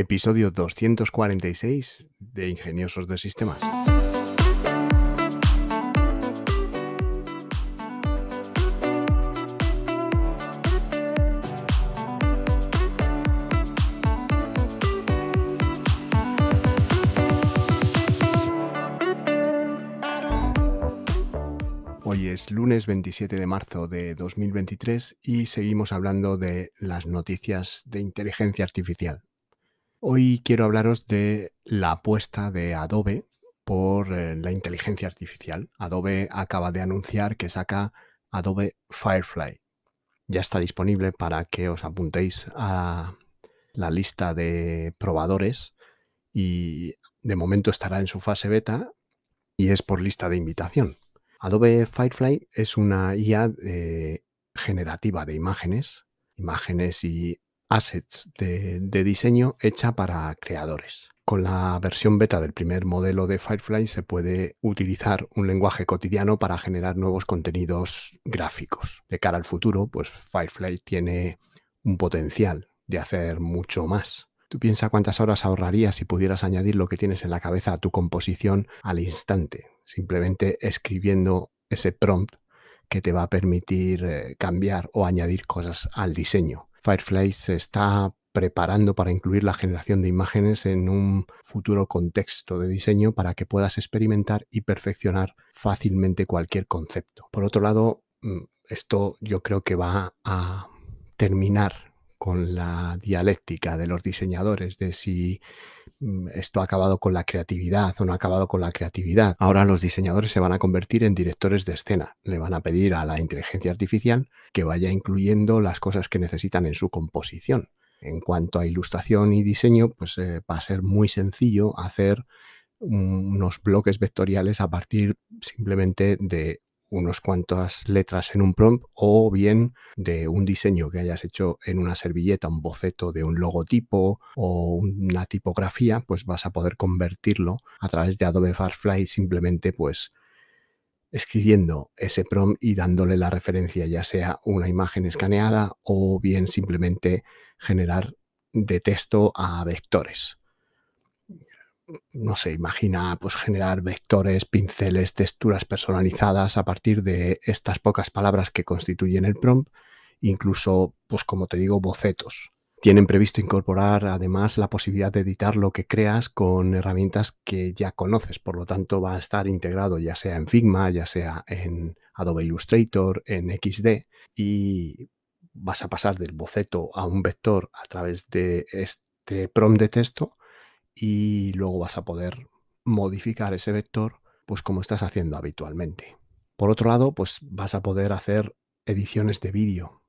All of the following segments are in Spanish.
episodio 246 de Ingeniosos de Sistemas. Hoy es lunes 27 de marzo de 2023 y seguimos hablando de las noticias de inteligencia artificial. Hoy quiero hablaros de la apuesta de Adobe por eh, la inteligencia artificial. Adobe acaba de anunciar que saca Adobe Firefly. Ya está disponible para que os apuntéis a la lista de probadores y de momento estará en su fase beta y es por lista de invitación. Adobe Firefly es una IA eh, generativa de imágenes, imágenes y assets de, diseño hecha para creadores. Con la versión beta del primer modelo de Firefly se puede utilizar un lenguaje cotidiano para generar nuevos contenidos gráficos. De cara al futuro, pues Firefly tiene un potencial de hacer mucho más. Tú piensa cuántas horas ahorrarías si pudieras añadir lo que tienes en la cabeza a tu composición al instante, simplemente escribiendo ese prompt que te va a permitir eh, cambiar o añadir cosas al diseño. Firefly se está preparando para incluir la generación de imágenes en un futuro contexto de diseño para que puedas experimentar y perfeccionar fácilmente cualquier concepto. Por otro lado, mm, esto yo creo que va a terminar con la dialéctica de los diseñadores, de si esto ha acabado con la creatividad o no ha acabado con la creatividad. Ahora los diseñadores se van a convertir en directores de escena. Le van a pedir a la inteligencia artificial que vaya incluyendo las cosas que necesitan en su composición. En cuanto a ilustración y diseño, pues eh, va a ser muy sencillo hacer unos bloques vectoriales a partir simplemente de unos cuantas letras en un prompt o bien de un diseño que hayas hecho en una servilleta, un boceto de un logotipo o una tipografía, pues vas a poder convertirlo a través de Adobe Firefly simplemente pues escribiendo ese prompt y dándole la referencia, ya sea una imagen escaneada o bien simplemente generar de texto a vectores no sé, imagina pues generar vectores, pinceles, texturas personalizadas a partir de estas pocas palabras que constituyen el prompt, incluso, pues como te digo, bocetos. Tienen previsto incorporar además la posibilidad de editar lo que creas con herramientas que ya conoces, por lo tanto va a estar integrado ya sea en Figma, ya sea en Adobe Illustrator, en XD y vas a pasar del boceto a un vector a través de este prompt de texto y luego vas a poder modificar ese vector pues como estás haciendo habitualmente. Por otro lado, pues vas a poder hacer ediciones de vídeo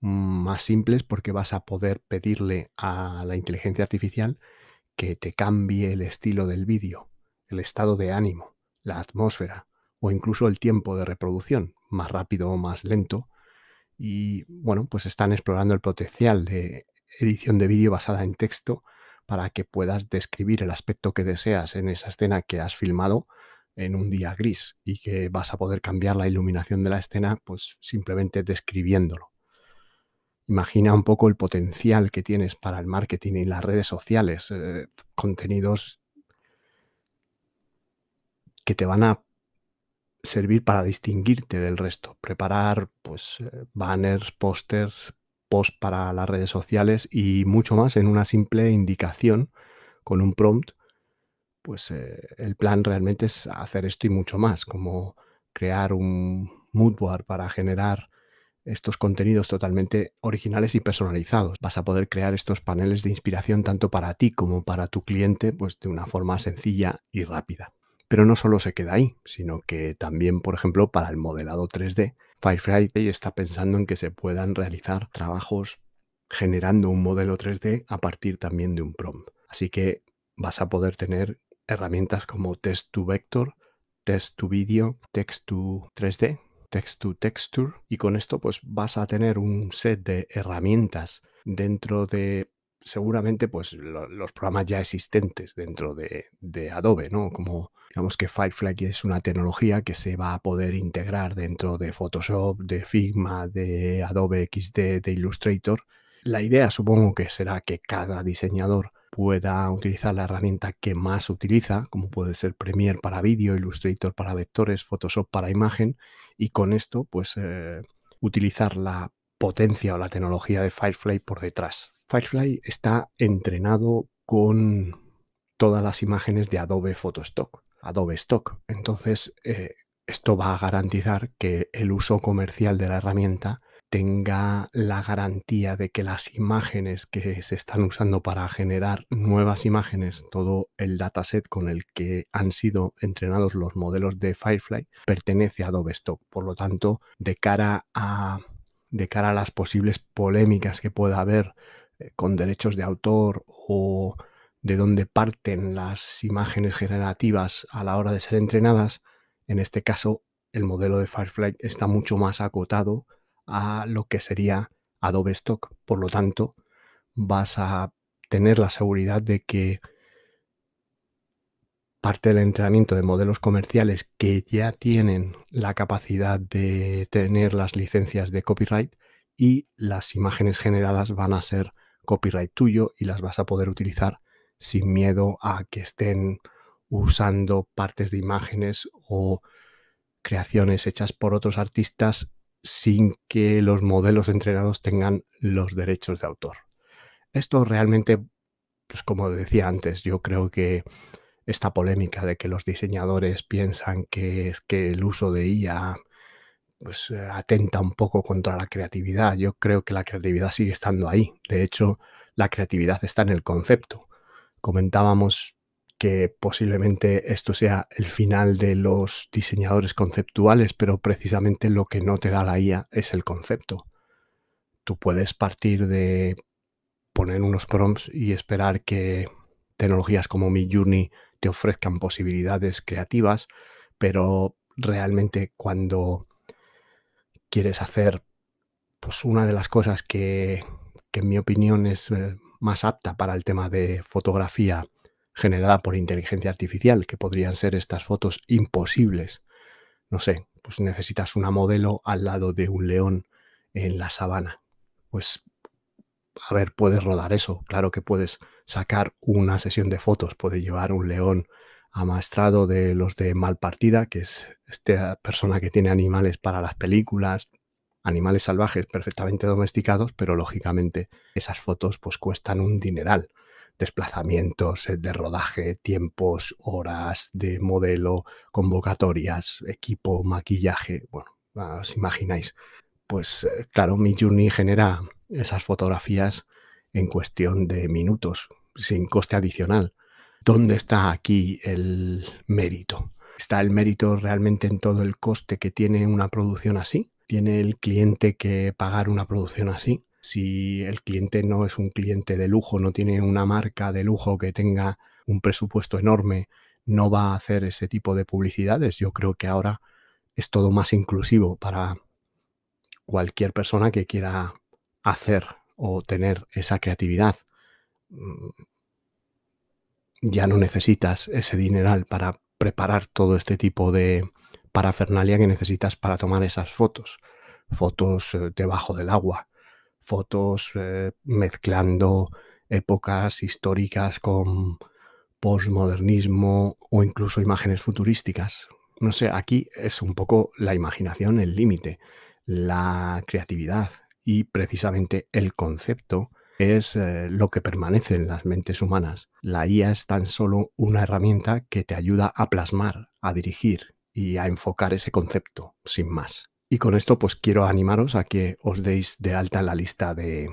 más simples porque vas a poder pedirle a la inteligencia artificial que te cambie el estilo del vídeo, el estado de ánimo, la atmósfera o incluso el tiempo de reproducción, más rápido o más lento. Y bueno, pues están explorando el potencial de edición de vídeo basada en texto para que puedas describir el aspecto que deseas en esa escena que has filmado en un día gris y que vas a poder cambiar la iluminación de la escena pues simplemente describiéndolo. Imagina un poco el potencial que tienes para el marketing y las redes sociales, eh, contenidos que te van a servir para distinguirte del resto, preparar pues eh, banners, pósters, para las redes sociales y mucho más en una simple indicación con un prompt. Pues eh, el plan realmente es hacer esto y mucho más, como crear un moodboard para generar estos contenidos totalmente originales y personalizados. Vas a poder crear estos paneles de inspiración tanto para ti como para tu cliente, pues de una forma sencilla y rápida. Pero no solo se queda ahí, sino que también, por ejemplo, para el modelado 3D, Firefly está pensando en que se puedan realizar trabajos generando un modelo 3D a partir también de un prompt. Así que vas a poder tener herramientas como Text to Vector, Text to Video, Text to 3D, Text to Texture y con esto pues vas a tener un set de herramientas dentro de seguramente pues los programas ya existentes dentro de, Adobe, ¿no? Como digamos que Firefly es una tecnología que se va a poder integrar dentro de Photoshop, de Figma, de Adobe XD, de Illustrator. La idea supongo que será que cada diseñador pueda utilizar la herramienta que más utiliza, como puede ser Premiere para vídeo, Illustrator para vectores, Photoshop para imagen, y con esto, pues, eh, utilizar la potencia o la tecnología de Firefly por detrás. Firefly está entrenado con todas las imágenes de Adobe Photostock, Adobe Stock. Entonces, eh, esto va a garantizar que el uso comercial de la herramienta tenga la garantía de que las imágenes que se están usando para generar nuevas imágenes, todo el dataset con el que han sido entrenados los modelos de Firefly, pertenece a Adobe Stock. Por lo tanto, de cara a, de cara a las posibles polémicas que pueda haber con derechos de autor o de dónde parten las imágenes generativas a la hora de ser entrenadas, en este caso el modelo de Firefly está mucho más acotado a lo que sería Adobe Stock. Por lo tanto, vas a tener la seguridad de que parte del entrenamiento de modelos comerciales que ya tienen la capacidad de tener las licencias de copyright y las imágenes generadas van a ser copyright tuyo y las vas a poder utilizar sin miedo a que estén usando partes de imágenes o creaciones hechas por otros artistas sin que los modelos entrenados tengan los derechos de autor. Esto realmente, pues como decía antes, yo creo que esta polémica de que los diseñadores piensan que es que el uso de IA pues atenta un poco contra la creatividad. Yo creo que la creatividad sigue estando ahí. De hecho, la creatividad está en el concepto. Comentábamos que posiblemente esto sea el final de los diseñadores conceptuales, pero precisamente lo que no te da la IA es el concepto. Tú puedes partir de poner unos prompts y esperar que tecnologías como Midjourney te ofrezcan posibilidades creativas, pero realmente cuando quieres hacer pues una de las cosas que, que en mi opinión es eh, más apta para el tema de fotografía generada por inteligencia artificial, que podrían ser estas fotos imposibles. No sé, pues necesitas una modelo al lado de un león en la sabana. Pues, a ver, puedes rodar eso. Claro que puedes sacar una sesión de fotos, puede llevar un león amaestrado de los de Malpartida, que es esta persona que tiene animales para las películas, animales salvajes perfectamente domesticados, pero lógicamente esas fotos pues cuestan un dineral desplazamientos eh, de rodaje, tiempos, horas de modelo, convocatorias, equipo, maquillaje. Bueno, os imagináis. Pues eh, claro, mi Journey genera esas fotografías en cuestión de minutos, sin coste adicional. ¿Dónde está aquí el mérito? ¿Está el mérito realmente en todo el coste que tiene una producción así? ¿Tiene el cliente que pagar una producción así? si el cliente no es un cliente de lujo, no tiene una marca de lujo que tenga un presupuesto enorme, no va a hacer ese tipo de publicidades. Yo creo que ahora es todo más inclusivo para cualquier persona que quiera hacer o tener esa creatividad. Ya no necesitas ese dineral para preparar todo este tipo de parafernalia que necesitas para tomar esas fotos. Fotos eh, debajo del agua, fotos eh, mezclando épocas históricas con postmodernismo o incluso imágenes futurísticas. No sé, aquí es un poco la imaginación el límite, la creatividad y precisamente el concepto es eh, lo que permanece en las mentes humanas. La IA es tan solo una herramienta que te ayuda a plasmar, a dirigir y a enfocar ese concepto, sin más. Y con esto pues quiero animaros a que os deis de alta en la lista de,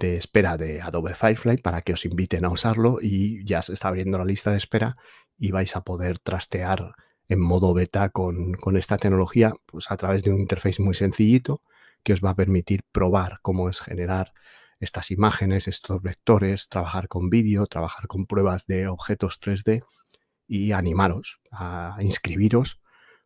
espera de Adobe Firefly para que os inviten a usarlo y ya se está abriendo la lista de espera y vais a poder trastear en modo beta con, con, esta tecnología pues a través de un interface muy sencillito que os va a permitir probar cómo es generar estas imágenes, estos vectores, trabajar con vídeo, trabajar con pruebas de objetos 3D y animaros a inscribiros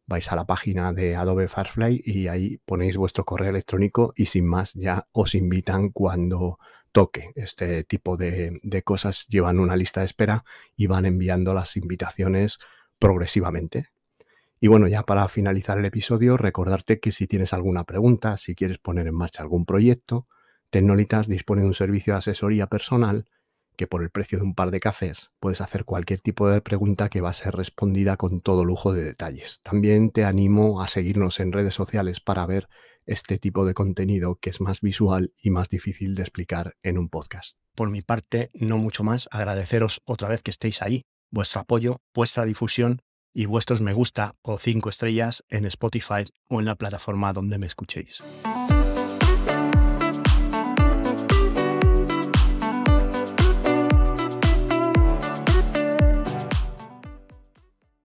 vais a la página de Adobe Firefly y ahí ponéis vuestro correo electrónico y sin más ya os invitan cuando toque. Este tipo de, cosas llevan una lista de espera y van enviando las invitaciones progresivamente. Y bueno, ya para finalizar el episodio, recordarte que si tienes alguna pregunta, si quieres poner en marcha algún proyecto, Tecnolitas dispone de un servicio de asesoría personal que por el precio de un par de cafés puedes hacer cualquier tipo de pregunta que va a ser respondida con todo lujo de detalles. También te animo a seguirnos en redes sociales para ver este tipo de contenido que es más visual y más difícil de explicar en un podcast. Por mi parte, no mucho más, agradeceros otra vez que estéis ahí, vuestro apoyo, vuestra difusión y vuestros me gusta o cinco estrellas en Spotify o en la plataforma donde me escuchéis.